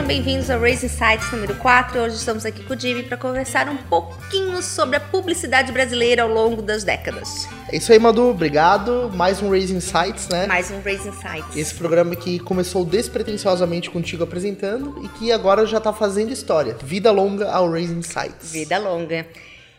sejam bem-vindos ao Raise Insights número 4. Hoje estamos aqui com o Jimmy para conversar um pouquinho sobre a publicidade brasileira ao longo das décadas. É isso aí, Madu. Obrigado. Mais um Raise Insights, né? Mais um Raise Insights. Esse programa que começou despretensiosamente contigo apresentando e que agora já está fazendo história. Vida longa ao Raise Insights. Vida longa.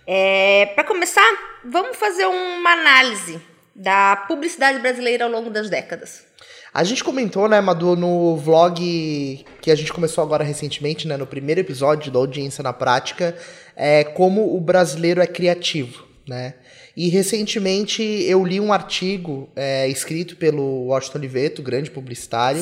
É, para começar, vamos fazer uma análise da publicidade brasileira ao longo das décadas. A gente comentou, né, Madu, no vlog que a gente começou agora recentemente, né, no primeiro episódio da Audiência na Prática, é, como o brasileiro é criativo, né? E recentemente eu li um artigo é, escrito pelo Washington Oliveto, grande publicitário,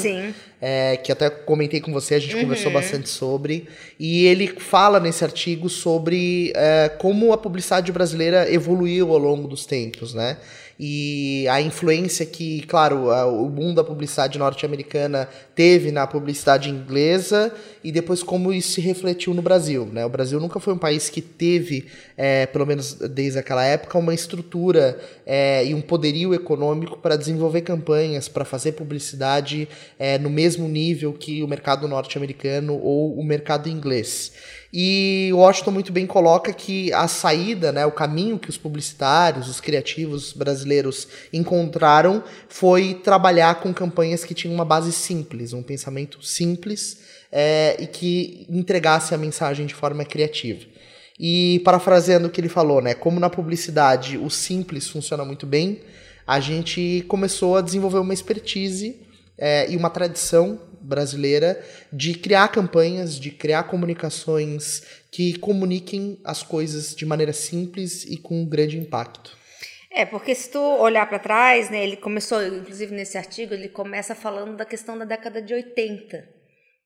é, que até comentei com você, a gente uhum. conversou bastante sobre, e ele fala nesse artigo sobre é, como a publicidade brasileira evoluiu ao longo dos tempos, né? E a influência que, claro, o boom da publicidade norte-americana teve na publicidade inglesa e depois como isso se refletiu no Brasil. Né? O Brasil nunca foi um país que teve, é, pelo menos desde aquela época, uma estrutura é, e um poderio econômico para desenvolver campanhas, para fazer publicidade é, no mesmo nível que o mercado norte-americano ou o mercado inglês. E o Washington muito bem coloca que a saída, né, o caminho que os publicitários, os criativos brasileiros encontraram foi trabalhar com campanhas que tinham uma base simples, um pensamento simples é, e que entregasse a mensagem de forma criativa. E parafraseando o que ele falou, né, como na publicidade o simples funciona muito bem, a gente começou a desenvolver uma expertise é, e uma tradição brasileira de criar campanhas, de criar comunicações que comuniquem as coisas de maneira simples e com grande impacto. É, porque se tu olhar para trás, né, ele começou, inclusive nesse artigo, ele começa falando da questão da década de 80,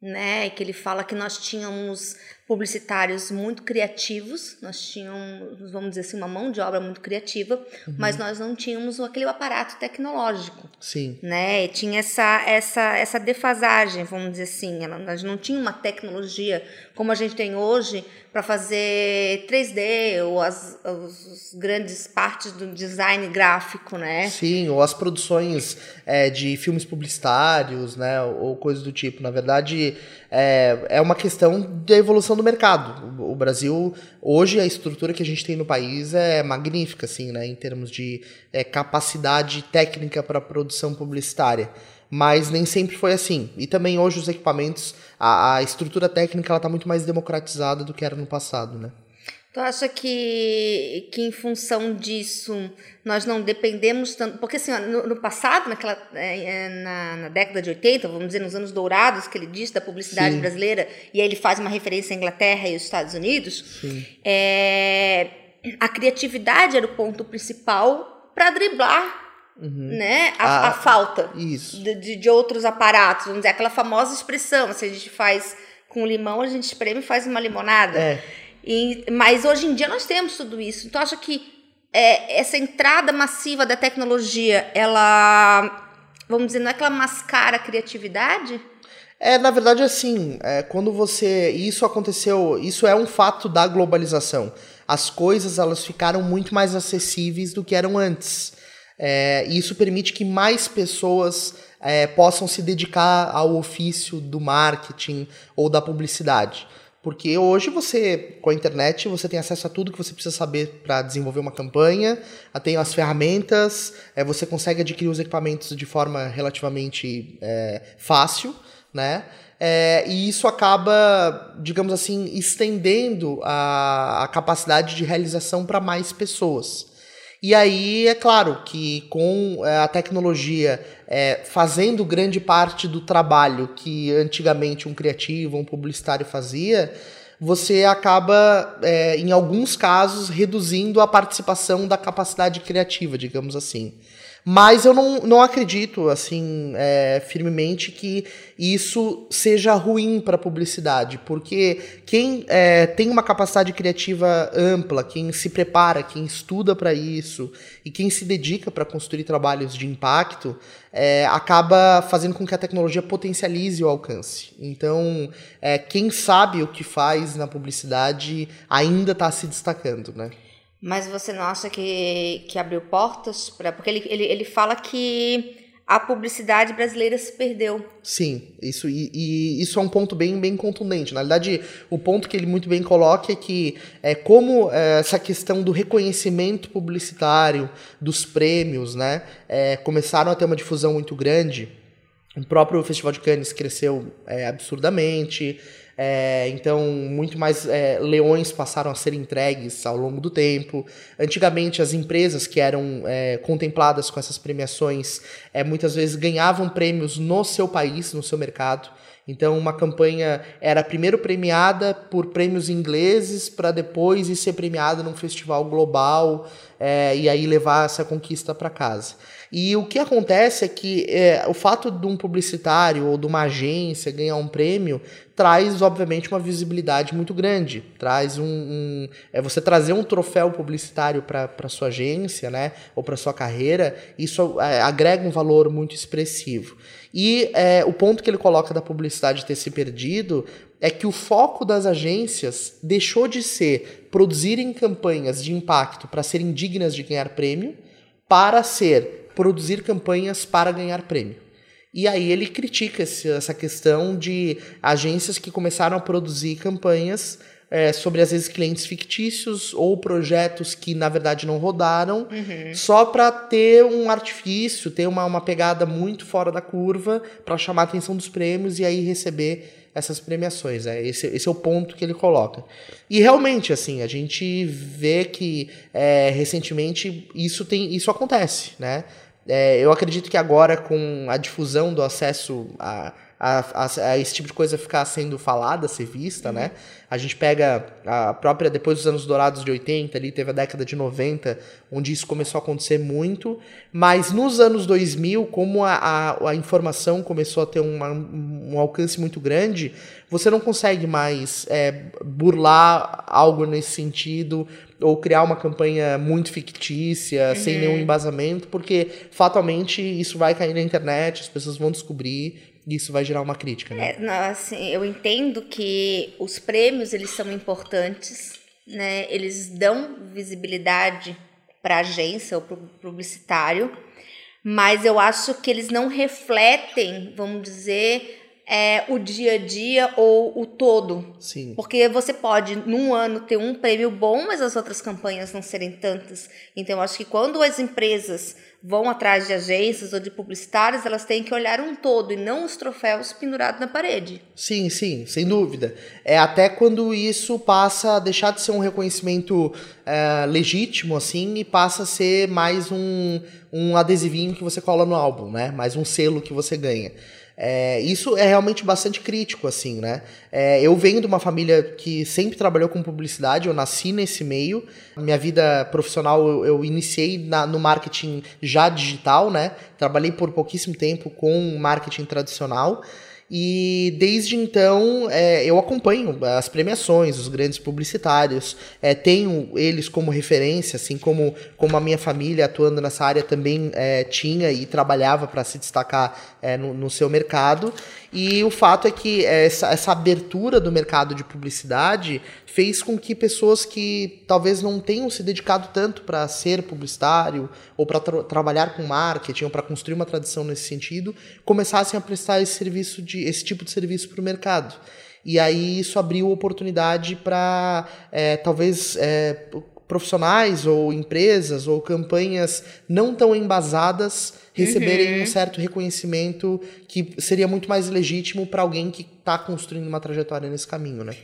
né, que ele fala que nós tínhamos publicitários muito criativos, nós tínhamos, vamos dizer assim, uma mão de obra muito criativa, uhum. mas nós não tínhamos aquele aparato tecnológico. Sim. Né? E tinha essa, essa, essa defasagem, vamos dizer assim. Nós não tinha uma tecnologia como a gente tem hoje para fazer 3D ou as, as, grandes partes do design gráfico, né? Sim, ou as produções é, de filmes publicitários, né? Ou coisas do tipo. Na verdade, é, é uma questão da evolução do mercado. O, Brasil, hoje, a estrutura que a gente tem no país é magnífica, assim, né, em termos de é, capacidade técnica para produção publicitária. Mas nem sempre foi assim. E também hoje os equipamentos, a, a estrutura técnica está muito mais democratizada do que era no passado, né? Tu acha que, que em função disso nós não dependemos tanto. Porque assim, no, no passado, naquela, é, é, na, na, década de 80, vamos dizer, nos anos dourados que ele diz da publicidade Sim. brasileira, e aí ele faz uma referência à Inglaterra e aos Estados Unidos, é, a criatividade era o ponto principal para driblar Uhum. né, a, a, a falta de, de, outros aparatos, vamos dizer, aquela famosa expressão, se a gente faz com limão, a gente espreme e faz uma limonada. É. E, mas hoje em dia nós temos tudo isso. Então, acho que é, essa entrada massiva da tecnologia, ela, vamos dizer, não é que ela mascara a criatividade? É, na verdade, assim, é, quando você. Isso aconteceu, isso é um fato da globalização. As coisas elas ficaram muito mais acessíveis do que eram antes. É, e isso permite que mais pessoas é, possam se dedicar ao ofício do marketing ou da publicidade. Porque hoje você, com a internet, você tem acesso a tudo que você precisa saber para desenvolver uma campanha, tem as ferramentas, é, você consegue adquirir os equipamentos de forma relativamente é, fácil, né? É, e isso acaba, digamos assim, estendendo a, a capacidade de realização para mais pessoas. E aí, é claro que com é, a tecnologia é, fazendo grande parte do trabalho que antigamente um criativo, um publicitário fazia, você acaba, é, em alguns casos, reduzindo a participação da capacidade criativa, digamos assim. Mas eu não, não acredito, assim, é, firmemente que isso seja ruim para a publicidade, porque quem é, tem uma capacidade criativa ampla, quem se prepara, quem estuda para isso e quem se dedica para construir trabalhos de impacto, é, acaba fazendo com que a tecnologia potencialize o alcance. Então, é, quem sabe o que faz na publicidade ainda está se destacando, né? Mas você não acha que, que abriu portas para. Porque ele, ele, ele fala que a publicidade brasileira se perdeu. Sim, isso e, e, isso é um ponto bem, bem contundente. Na verdade, o ponto que ele muito bem coloca é que é como é, essa questão do reconhecimento publicitário, dos prêmios, né, é, começaram a ter uma difusão muito grande. O próprio Festival de Cannes cresceu é, absurdamente. É, então, muito mais é, leões passaram a ser entregues ao longo do tempo. Antigamente, as empresas que eram é, contempladas com essas premiações é, muitas vezes ganhavam prêmios no seu país, no seu mercado. Então, uma campanha era primeiro premiada por prêmios ingleses para depois ir ser premiada num festival global é, e aí levar essa conquista para casa. E o que acontece é que é, o fato de um publicitário ou de uma agência ganhar um prêmio traz, obviamente, uma visibilidade muito grande. Traz um. um é você trazer um troféu publicitário para sua agência, né? Ou para sua carreira, isso é, agrega um valor muito expressivo. E é, o ponto que ele coloca da publicidade ter se perdido é que o foco das agências deixou de ser produzirem campanhas de impacto para serem dignas de ganhar prêmio, para ser produzir campanhas para ganhar prêmio. E aí ele critica essa questão de agências que começaram a produzir campanhas é, sobre, às vezes, clientes fictícios ou projetos que, na verdade, não rodaram, uhum. só para ter um artifício, ter uma, uma pegada muito fora da curva para chamar a atenção dos prêmios e aí receber essas premiações. É, esse, esse é o ponto que ele coloca. E realmente, assim, a gente vê que é, recentemente isso, tem, isso acontece, né? É, eu acredito que agora, com a difusão do acesso a, a, a, a, esse tipo de coisa ficar sendo falada, ser vista, uhum. né? A gente pega a própria, depois dos anos dourados de 80, ali teve a década de 90, onde isso começou a acontecer muito, mas nos anos 2000, como a, a, a informação começou a ter uma, um alcance muito grande, você não consegue mais é, burlar algo nesse sentido, ou criar uma campanha muito fictícia, uhum. sem nenhum embasamento, porque fatalmente isso vai cair na internet, as pessoas vão descobrir e isso vai gerar uma crítica, né? É, não, assim, eu entendo que os prêmios eles são importantes, né? Eles dão visibilidade para a agência ou para o publicitário, mas eu acho que eles não refletem, vamos dizer, é, o dia a dia ou o todo. Sim. Porque você pode, num ano, ter um prêmio bom, mas as outras campanhas não serem tantas. Então, acho que quando as empresas vão atrás de agências ou de publicitários, elas têm que olhar um todo e não os troféus pendurados na parede. Sim, sim, sem dúvida. É até quando isso passa a deixar de ser um reconhecimento é, legítimo, assim, e passa a ser mais um, um adesivinho que você cola no álbum, né? Mais um selo que você ganha. É, isso é realmente bastante crítico, assim, né? É, eu venho de uma família que sempre trabalhou com publicidade, eu nasci nesse meio. Minha vida profissional eu, eu iniciei na, no marketing já digital, né? Trabalhei por pouquíssimo tempo com marketing tradicional. E desde então é, eu acompanho as premiações, os grandes publicitários, é, tenho eles como referência, assim como, como a minha família atuando nessa área também é, tinha e trabalhava para se destacar é, no, no seu mercado. E o fato é que essa, essa abertura do mercado de publicidade fez com que pessoas que talvez não tenham se dedicado tanto para ser publicitário ou para tra trabalhar com marketing ou para construir uma tradição nesse sentido começassem a prestar esse serviço de esse tipo de serviço para o mercado. E aí isso abriu oportunidade para é, talvez é, profissionais ou empresas ou campanhas não tão embasadas receberem uhum. um certo reconhecimento que seria muito mais legítimo para alguém que está construindo uma trajetória nesse caminho, né?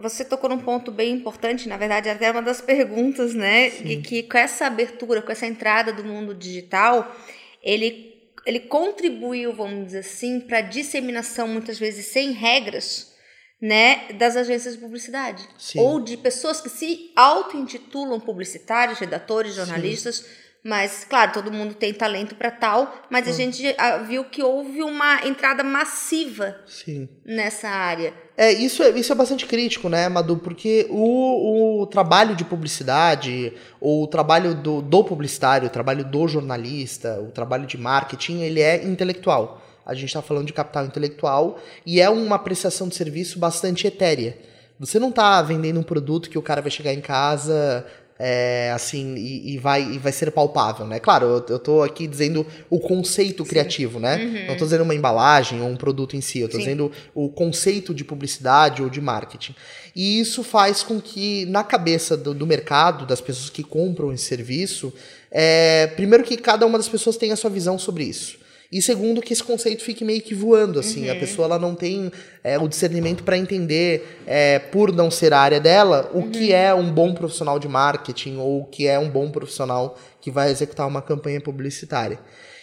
Você tocou num ponto bem importante, na verdade, até uma das perguntas, né? E que com essa abertura, com essa entrada do mundo digital, ele, ele contribuiu, vamos dizer assim, para a disseminação, muitas vezes sem regras, né, das agências de publicidade. Sim. Ou de pessoas que se auto-intitulam publicitários, redatores, jornalistas. Sim mas, claro, todo mundo tem talento para tal, mas a hum. gente viu que houve uma entrada massiva Sim. nessa área. É, isso é, isso é bastante crítico, né, Madu? Porque o, o trabalho de publicidade, ou o trabalho do, do publicitário, o trabalho do jornalista, o trabalho de marketing, ele é intelectual. A gente está falando de capital intelectual e é uma prestação de serviço bastante etérea. Você não está vendendo um produto que o cara vai chegar em casa, é, assim, e, e, vai, e vai ser palpável, né? Claro, eu, eu tô aqui dizendo o conceito Sim. criativo, né? Uhum. Não tô dizendo uma embalagem ou um produto em si, eu tô Sim. dizendo o conceito de publicidade ou de marketing. E isso faz com que, na cabeça do, do mercado, das pessoas que compram esse serviço, é, primeiro que cada uma das pessoas tenha a sua visão sobre isso. E segundo, que esse conceito fique meio que voando, assim. Uhum. A pessoa ela não tem é, o discernimento para entender, é, por não ser a área dela, o uhum. que é um bom profissional de marketing ou o que é um bom profissional que vai executar uma campanha publicitária.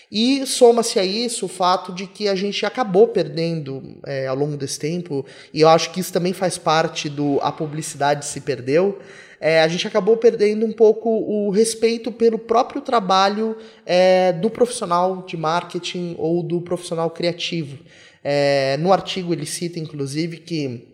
E soma-se a isso o fato de que a gente acabou perdendo é, ao longo desse tempo, e eu acho que isso também faz parte do a publicidade se perdeu. É, a gente acabou perdendo um pouco o respeito pelo próprio trabalho é, do profissional de marketing ou do profissional criativo. É, no artigo ele cita, inclusive, que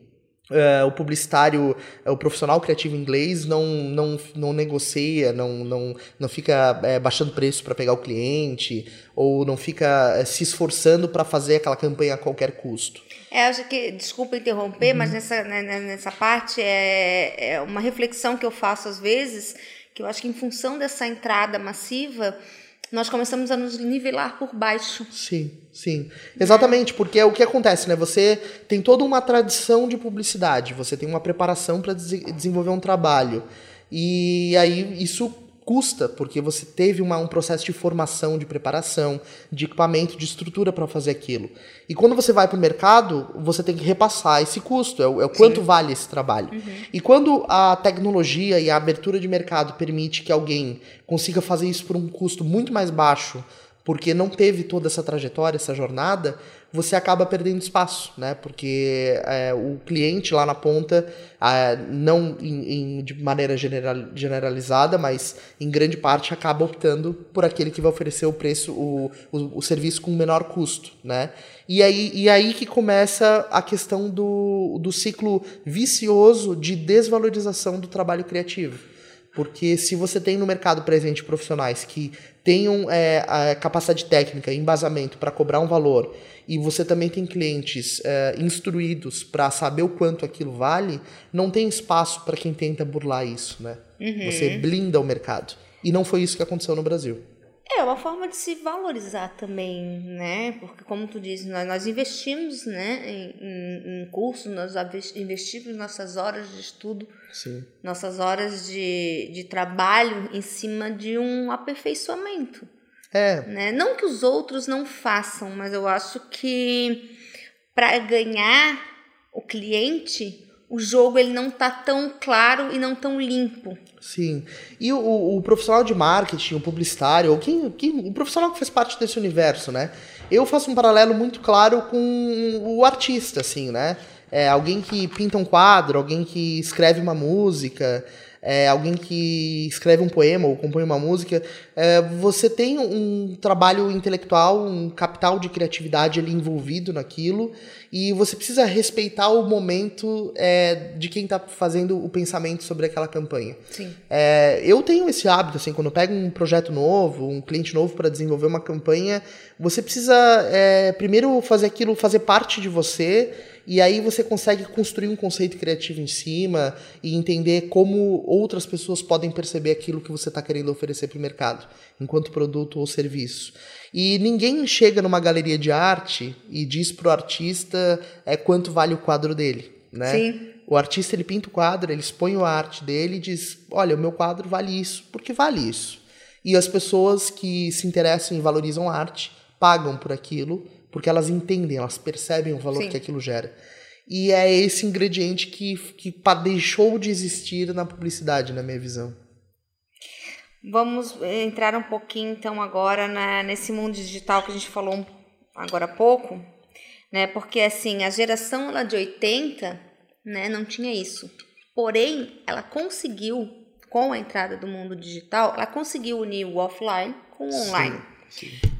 Uh, o publicitário, uh, o profissional criativo inglês não, não, não negocia, não, não, não fica é, baixando preço para pegar o cliente, ou não fica é, se esforçando para fazer aquela campanha a qualquer custo. É, acho que, desculpa interromper, uhum. mas nessa, né, né, nessa parte é, é uma reflexão que eu faço às vezes, que eu acho que em função dessa entrada massiva, nós começamos a nos nivelar por baixo. Sim, sim. Exatamente, porque é o que acontece, né? Você tem toda uma tradição de publicidade, você tem uma preparação para desenvolver um trabalho. E aí isso custa, porque você teve uma, um processo de formação, de preparação, de equipamento, de estrutura para fazer aquilo. E quando você vai para o mercado, você tem que repassar esse custo, é o, é o quanto Sim. vale esse trabalho. Uhum. E quando a tecnologia e a abertura de mercado permite que alguém consiga fazer isso por um custo muito mais baixo, porque não teve toda essa trajetória, essa jornada, você acaba perdendo espaço, né? Porque é, o cliente lá na ponta, é, não em, em, de maneira general, generalizada, mas em grande parte acaba optando por aquele que vai oferecer o preço, o, o, o serviço com menor custo, né? E aí, e aí que começa a questão do, do ciclo vicioso de desvalorização do trabalho criativo. Porque se você tem no mercado presente profissionais que tenham é, a capacidade técnica e embasamento para cobrar um valor, e você também tem clientes é, instruídos para saber o quanto aquilo vale, não tem espaço para quem tenta burlar isso, né? Uhum. Você blinda o mercado. E não foi isso que aconteceu no Brasil. É uma forma de se valorizar também, né? Porque, como tu disse, nós, nós investimos né, em, em cursos, nós investimos nossas horas de estudo, Sim. nossas horas de, de trabalho em cima de um aperfeiçoamento. É. Né? Não que os outros não façam, mas eu acho que para ganhar o cliente, o jogo ele não tá tão claro e não tão limpo. Sim. E o, o profissional de marketing, o publicitário, ou quem, quem, o profissional que faz parte desse universo, né? Eu faço um paralelo muito claro com o artista, assim, né? É, alguém que pinta um quadro, alguém que escreve uma música, é, alguém que escreve um poema ou compõe uma música, é, você tem um trabalho intelectual, um capital de criatividade ali envolvido naquilo, e você precisa respeitar o momento é, de quem está fazendo o pensamento sobre aquela campanha. Sim. É, eu tenho esse hábito, assim, quando eu pego um projeto novo, um cliente novo para desenvolver uma campanha, você precisa é, primeiro fazer aquilo fazer parte de você e aí você consegue construir um conceito criativo em cima e entender como outras pessoas podem perceber aquilo que você está querendo oferecer para o mercado, enquanto produto ou serviço. E ninguém chega numa galeria de arte e diz para o artista é, quanto vale o quadro dele. Né? Sim. O artista ele pinta o quadro, ele expõe a arte dele e diz: Olha, o meu quadro vale isso, porque vale isso. E as pessoas que se interessam e valorizam a arte pagam por aquilo porque elas entendem, elas percebem o valor Sim. que aquilo gera. E é esse ingrediente que, que deixou de existir na publicidade, na minha visão. Vamos entrar um pouquinho então agora na, nesse mundo digital que a gente falou agora há pouco, né? Porque assim, a geração lá de 80, né, não tinha isso. Porém, ela conseguiu com a entrada do mundo digital, ela conseguiu unir o offline com o online. Sim.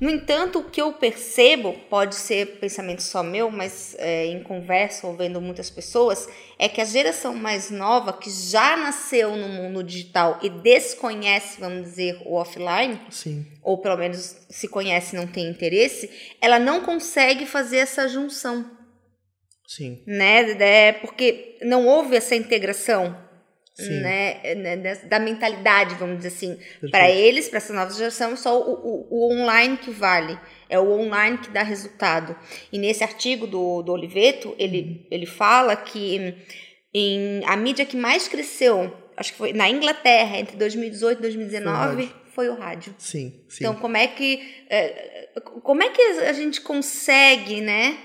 No entanto, o que eu percebo, pode ser pensamento só meu, mas é, em conversa, ouvindo muitas pessoas, é que a geração mais nova, que já nasceu no mundo digital e desconhece, vamos dizer, o offline, Sim. ou pelo menos se conhece e não tem interesse, ela não consegue fazer essa junção. Sim. Né? É porque não houve essa integração né, né, da mentalidade, vamos dizer assim. Para eles, para essa nova geração, só o, o, o, online que vale. É o online que dá resultado. E nesse artigo do, do Oliveto, ele, ele fala que em, a mídia que mais cresceu, acho que foi na Inglaterra, entre 2018 e 2019, foi, foi o rádio. Sim, sim. Então, como é que, é, como é que a gente consegue, né,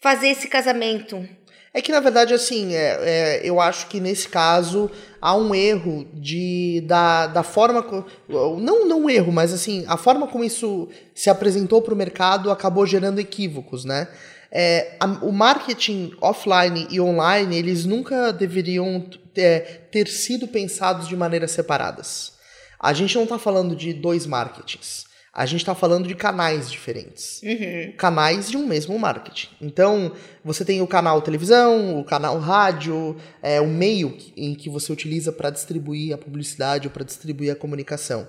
fazer esse casamento? É que, na verdade, assim, é, é, eu acho que nesse caso há um erro de da, da forma. Não, não um erro, mas assim, a forma como isso se apresentou para o mercado acabou gerando equívocos, né? É, a, o marketing offline e online, eles nunca deveriam ter, ter sido pensados de maneiras separadas. A gente não está falando de dois marketings. A gente está falando de canais diferentes. Uhum. Canais de um mesmo marketing. Então, você tem o canal televisão, o canal rádio, é, o meio em que você utiliza para distribuir a publicidade ou para distribuir a comunicação.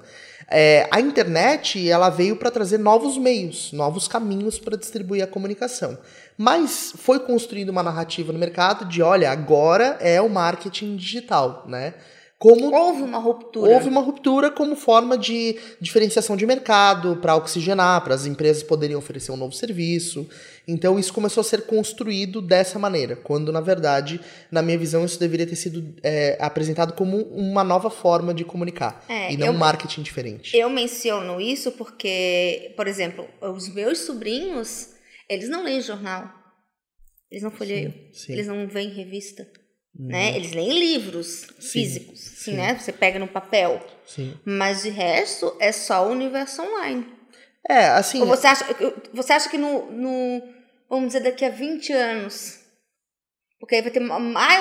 É, a internet ela veio para trazer novos meios, novos caminhos para distribuir a comunicação. Mas foi construída uma narrativa no mercado de, olha, agora é o marketing digital, né? Como houve uma ruptura. Houve uma ruptura como forma de diferenciação de mercado, para oxigenar, para as empresas poderem oferecer um novo serviço. Então isso começou a ser construído dessa maneira, quando na verdade, na minha visão, isso deveria ter sido é, apresentado como uma nova forma de comunicar é, e não eu, um marketing diferente. Eu menciono isso porque, por exemplo, os meus sobrinhos, eles não leem jornal, eles não folheiam, sim, sim. eles não veem revista. Né? Uhum. Eles leem livros sim, físicos, sim. né? Você pega no papel. Sim. Mas de resto é só o universo online. É, assim. Ou você acha, você acha que no, no. Vamos dizer, daqui a 20 anos. Porque aí vai ter uma,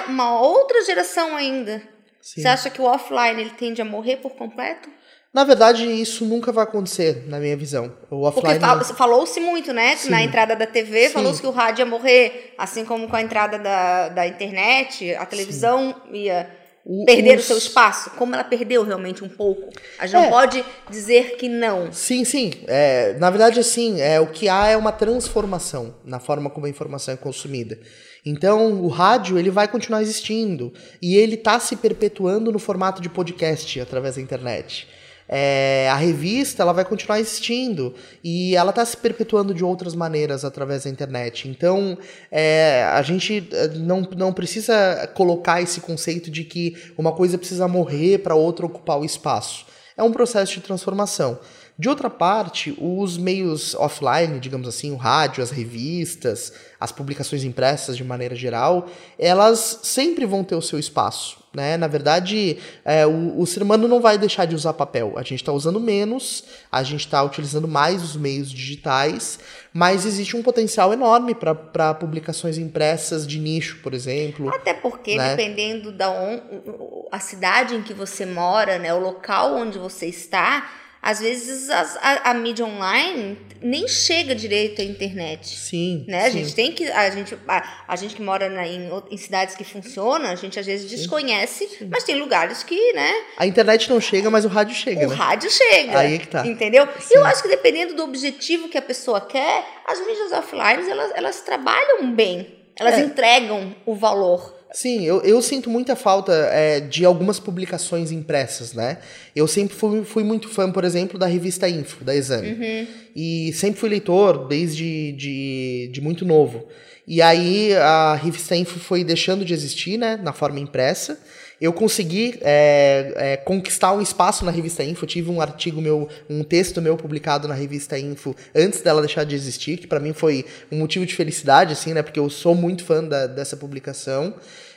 uma outra geração ainda. Sim. Você acha que o offline ele tende a morrer por completo? Na verdade, isso nunca vai acontecer, na minha visão. O offline. Porque falou-se muito, né? Sim. Na entrada da TV, falou-se que o rádio ia morrer, assim como com a entrada da, da internet, a televisão Sim. ia o, perder os... o seu espaço. Como ela perdeu realmente um pouco. A gente é. não pode dizer que não. Sim, sim. É, na verdade, assim, é, o que há é uma transformação na forma como a informação é consumida. Então, o rádio ele vai continuar existindo e ele está se perpetuando no formato de podcast através da internet. É, a revista ela vai continuar existindo e ela está se perpetuando de outras maneiras através da internet. Então é, a gente é, não, não precisa colocar esse conceito de que uma coisa precisa morrer para outra ocupar o espaço. É um processo de transformação. De outra parte, os meios offline, digamos assim, o rádio, as revistas, as publicações impressas de maneira geral, elas sempre vão ter o seu espaço. Né? Na verdade, é, o, o, ser humano não vai deixar de usar papel. A gente está usando menos, a gente está utilizando mais os meios digitais, mas existe um potencial enorme para publicações impressas de nicho, por exemplo. Até porque, né? dependendo da on, a cidade em que você mora, né, o local onde você está, às vezes as, a, a, mídia online nem chega direito à internet. Sim. Né? A sim. gente tem que. A gente, a, a gente que mora na, em, em, cidades que funcionam, a gente às vezes desconhece, sim. mas tem lugares que, né? A internet não chega, mas o rádio chega. O né? rádio chega. Aí é que tá. Entendeu? Sim. Eu acho que dependendo do objetivo que a pessoa quer, as mídias offline elas, elas trabalham bem. Elas é. entregam o valor. Sim, eu, eu sinto muita falta é, de algumas publicações impressas, né? Eu sempre fui, fui muito fã, por exemplo, da revista Info, da Exame. Uhum. E sempre fui leitor desde de, de muito novo. E aí a revista Info foi deixando de existir, né, na forma impressa eu consegui é, é, conquistar um espaço na revista Info. Tive um artigo meu, um texto meu publicado na revista Info antes dela deixar de existir, que para mim foi um motivo de felicidade, assim, né? Porque eu sou muito fã da, dessa publicação.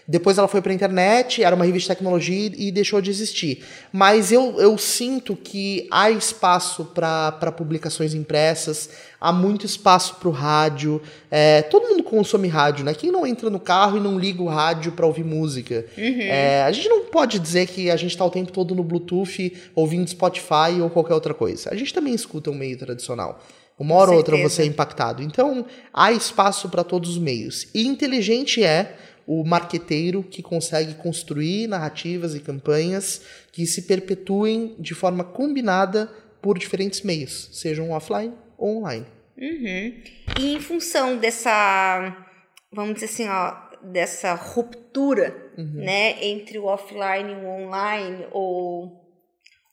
Depois ela foi para a internet, era uma revista de tecnologia e deixou de existir. Mas eu, eu sinto que há espaço para publicações impressas, há muito espaço para o rádio. É, todo mundo consome rádio, né? Quem não entra no carro e não liga o rádio para ouvir música? Uhum. É, a gente não pode dizer que a gente está o tempo todo no Bluetooth ouvindo Spotify ou qualquer outra coisa. A gente também escuta um meio tradicional. Uma hora ou outra você é impactado. Então, há espaço para todos os meios. E inteligente é o marqueteiro que consegue construir narrativas e campanhas que se perpetuem de forma combinada por diferentes meios, sejam offline ou online. Uhum. E em função dessa, vamos dizer assim, ó, dessa ruptura né, entre o offline e o online, ou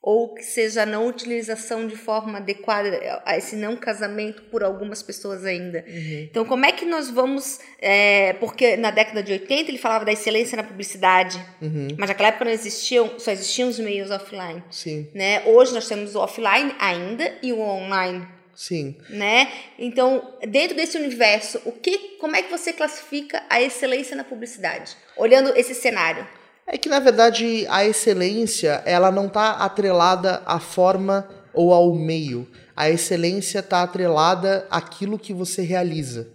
ou que seja a não utilização de forma adequada a esse não casamento por algumas pessoas ainda. Uhum. Então, como é que nós vamos. É, porque na década de 80 ele falava da excelência na publicidade, Uhum. mas naquela época não existiam, só existiam os meios offline. Sim, Né? Hoje nós temos o offline ainda e o online. sim. Né? Então, dentro desse universo, o que, como é que você classifica a excelência na publicidade? Olhando esse cenário. É que na verdade a excelência ela não está atrelada à forma ou ao meio. A excelência está atrelada àquilo que você realiza.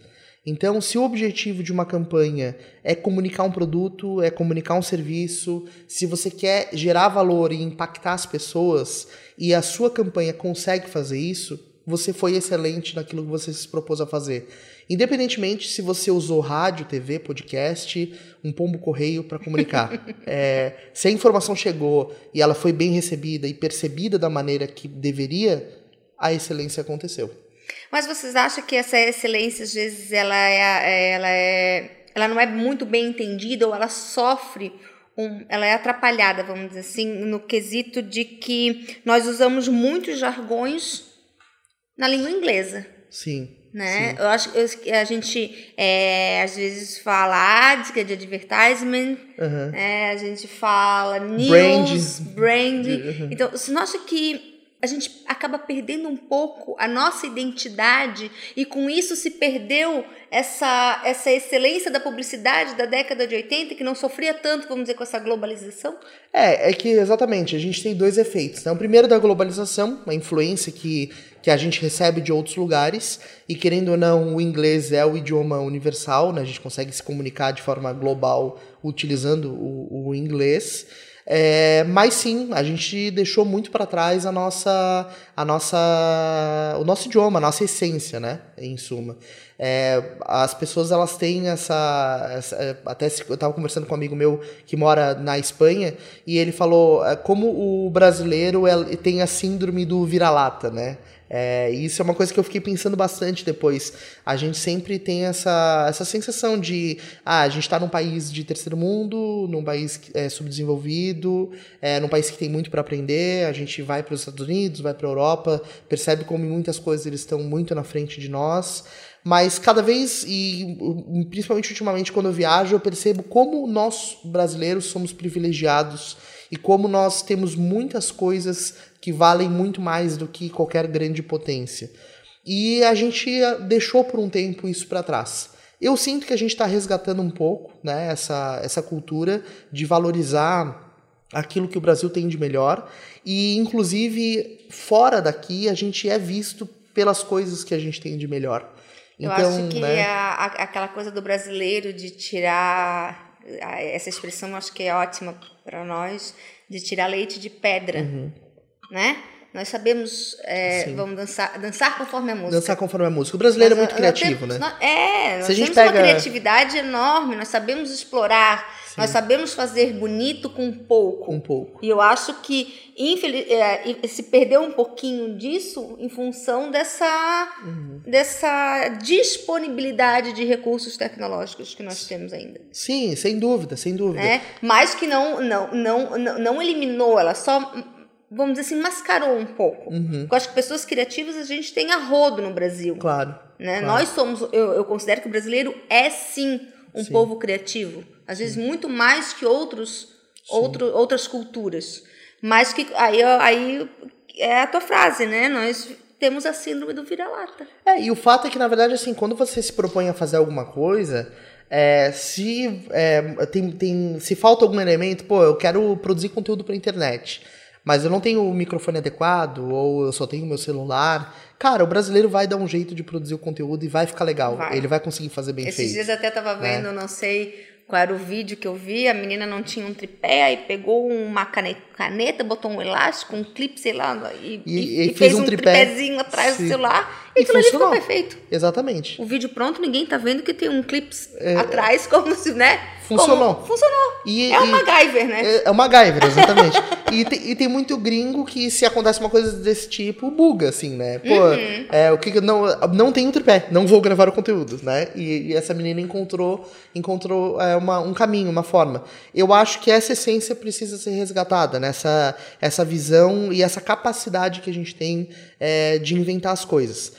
Então, se o objetivo de uma campanha é comunicar um produto, é comunicar um serviço, se você quer gerar valor e impactar as pessoas e a sua campanha consegue fazer isso, você foi excelente naquilo que você se propôs a fazer. Independentemente se você usou rádio, TV, podcast, um pombo correio para comunicar. É, se a informação chegou e ela foi bem recebida e percebida da maneira que deveria, a excelência aconteceu. Mas vocês acham que essa excelência, às vezes, ela, é, ela, é, ela não é muito bem entendida ou ela sofre, um, ela é atrapalhada, vamos dizer assim, no quesito de que nós usamos muitos jargões na língua inglesa. Sim. Né? Sim. Eu acho que a gente é, às vezes fala ad, que é de advertisement, Aham. né? a gente fala news, brand. Uhum. Então, você não acha que a gente acaba perdendo um pouco a nossa identidade e com isso se perdeu essa, essa excelência da publicidade da década de 80 que não sofria tanto, vamos dizer, com essa globalização? É, é que exatamente, a gente tem dois efeitos. Né? O primeiro da globalização, a influência que, que a gente recebe de outros lugares, e querendo ou não, o inglês é o idioma universal, né? a gente consegue se comunicar de forma global utilizando o, o inglês. É, mas sim, a gente deixou muito para trás a nossa, a nossa, o nosso idioma, a nossa essência, né? Em suma, É, as pessoas elas têm essa, essa é, até se- eu estava conversando com um amigo meu que mora na Espanha e ele falou é, como o brasileiro ele tem a síndrome do vira-lata, né? É, isso é uma coisa que eu fiquei pensando bastante depois. A gente sempre tem essa, essa sensação de ah, a gente está num país de terceiro mundo, num país é, subdesenvolvido, é, num país que tem muito para aprender. A gente vai para os Estados Unidos, vai para a Europa, percebe como em muitas coisas eles estão muito na frente de nós. Mas cada vez, e principalmente ultimamente quando eu viajo, eu percebo como nós brasileiros somos privilegiados e como nós temos muitas coisas que valem muito mais do que qualquer grande potência. E a gente eh, deixou por um tempo isso para trás. Eu sinto que a gente está resgatando um pouco né, essa, essa cultura de valorizar aquilo que o Brasil tem de melhor e, inclusive, fora daqui, a gente é visto pelas coisas que a gente tem de melhor. Eu Então, acho que né, a- a- aquela coisa do brasileiro de tirar essa expressão, acho que é ótima para nós, de tirar leite de pedra, né? Nós sabemos, é. Sim. vamos dançar, dançar conforme a música. dançar conforme a música. O brasileiro é Nós- muito nós criativo, temos- né? nós- é, nós temos uma pega- criatividade enorme, nós sabemos explorar, nós sabemos fazer bonito com pouco. Um pouco. E eu acho que infeliz, é, se perdeu um pouquinho disso em função dessa, Uhum. dessa disponibilidade de recursos tecnológicos que nós temos ainda. Sim, sem dúvida, sem dúvida. Né? Mas que não, não, não, não eliminou, ela só, vamos dizer assim, mascarou um pouco. Uhum. Eu acho que pessoas criativas a gente tem a rodo no Brasil. Claro. Né? Claro. Nós somos, eu, eu considero que o brasileiro é sim um Sim. povo criativo, às vezes muito mais que outros, outro, outras culturas. Mas que aí, aí é a tua frase, né? Nós temos a síndrome do vira-lata. É, e o fato é que, na verdade, assim, quando você se propõe a fazer alguma coisa, é, se, é, tem, tem, se falta algum elemento, pô, eu quero produzir conteúdo pra internet, mas eu não tenho o microfone adequado, ou eu só tenho meu celular, cara, o brasileiro vai dar um jeito de produzir o conteúdo e vai ficar legal. Vai. Ele vai conseguir fazer bem Esses feito. dias até tava vendo, não sei qual era o vídeo que eu vi, a menina não tinha um tripé, aí pegou uma caneta, caneta botou um elástico, um clipe, sei lá, e, E- e- e fez fez um um tripé. tripézinho atrás Sim. do celular E aquilo ali ficou perfeito. Exatamente. O vídeo pronto, ninguém tá vendo que tem um clips é, atrás, como se, né? Funcionou. Como, funcionou. E, é o MacGyver, né? É, é o MacGyver, exatamente. e, tem, e tem muito gringo que se acontece uma coisa desse tipo, buga, assim, né? Pô, uhum. é, o que não, não tem um tripé, não vou gravar o conteúdo, né? E, e essa menina encontrou, encontrou é, uma, um caminho, uma forma. Eu acho que essa essência precisa ser resgatada, né? Essa, essa visão e essa capacidade que a gente tem é, de inventar as coisas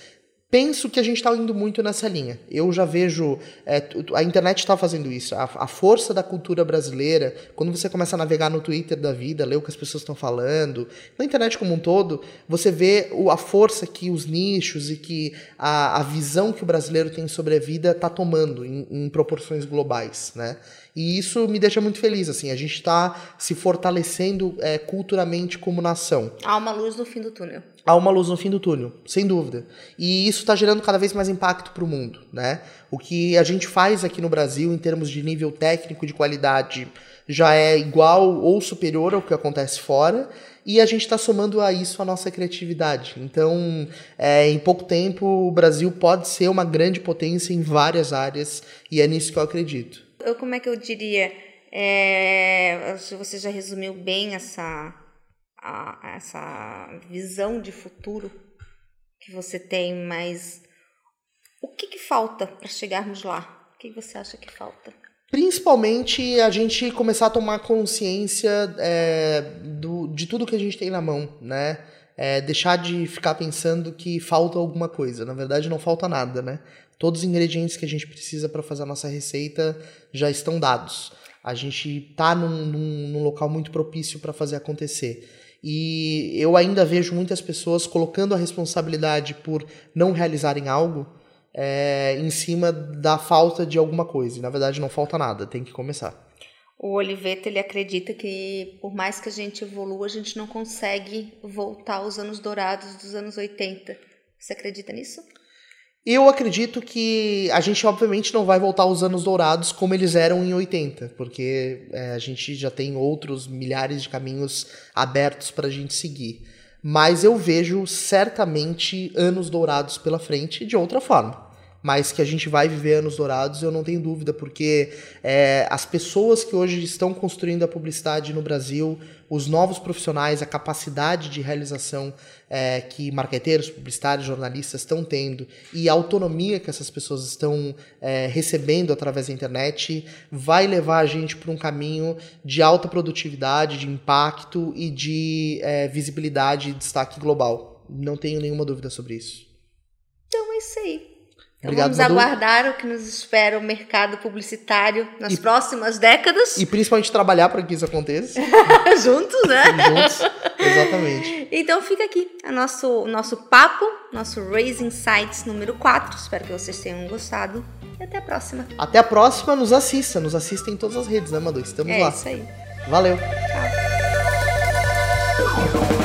penso que a gente está indo muito nessa linha. Eu já vejo. É, a internet está fazendo isso. A, a, força da cultura brasileira, quando você começa a navegar no Twitter da vida, ler o que as pessoas estão falando, na internet como um todo, você vê o, a força que os nichos e que a, a visão que o brasileiro tem sobre a vida está tomando em, em proporções globais. Né? E isso me deixa muito feliz, assim, a gente está se fortalecendo é, culturalmente como nação. Há uma luz no fim do túnel. Há uma luz no fim do túnel, sem dúvida. E isso está gerando cada vez mais impacto para o mundo, né? O que a gente faz aqui no Brasil, em termos de nível técnico, de qualidade, já é igual ou superior ao que acontece fora, e a gente está somando a isso a nossa criatividade. Então, é, em pouco tempo, o Brasil pode ser uma grande potência em várias áreas, e é nisso que eu acredito como é que eu diria? É, você já resumiu bem essa, a, essa visão de futuro que você tem, mas o que, que falta para chegarmos lá? O que você acha que falta? Principalmente a gente começar a tomar consciência é, do, de tudo que a gente tem na mão, né? É, deixar de ficar pensando que falta alguma coisa. Na verdade, não falta nada, né? Todos os ingredientes que a gente precisa para fazer a nossa receita já estão dados. A gente está num, num, num local muito propício para fazer acontecer. E eu ainda vejo muitas pessoas colocando a responsabilidade por não realizarem algo é, em cima da falta de alguma coisa. E, na verdade, não falta nada, tem que começar. O Oliveto ele acredita que por mais que a gente evolua, a gente não consegue voltar aos anos dourados dos anos 80. Você acredita nisso? Eu acredito que a gente, obviamente, não vai voltar aos anos dourados como eles eram em 80, porque é, a gente já tem outros milhares de caminhos abertos para a gente seguir. Mas eu vejo certamente anos dourados pela frente de outra forma mas que a gente vai viver anos dourados, eu não tenho dúvida, porque é, as pessoas que hoje estão construindo a publicidade no Brasil, os novos profissionais, a capacidade de realização é, que marqueteiros, publicitários, jornalistas estão tendo e a autonomia que essas pessoas estão é, recebendo através da internet vai levar a gente para um caminho de alta produtividade, de impacto e de é, visibilidade e destaque global. Não tenho nenhuma dúvida sobre isso. Então é isso aí. Então vamos Madu. aguardar o que nos espera o mercado publicitário nas e, próximas décadas. E principalmente trabalhar para que isso aconteça. Juntos, né? Juntos, exatamente. Então fica aqui o nosso, nosso papo, nosso Raising Sites número 4. Espero que vocês tenham gostado. E até a próxima. Até a próxima, nos assista. Nos assista em todas as redes, né, Madu? Estamos é lá. É isso aí. Valeu. Tchau.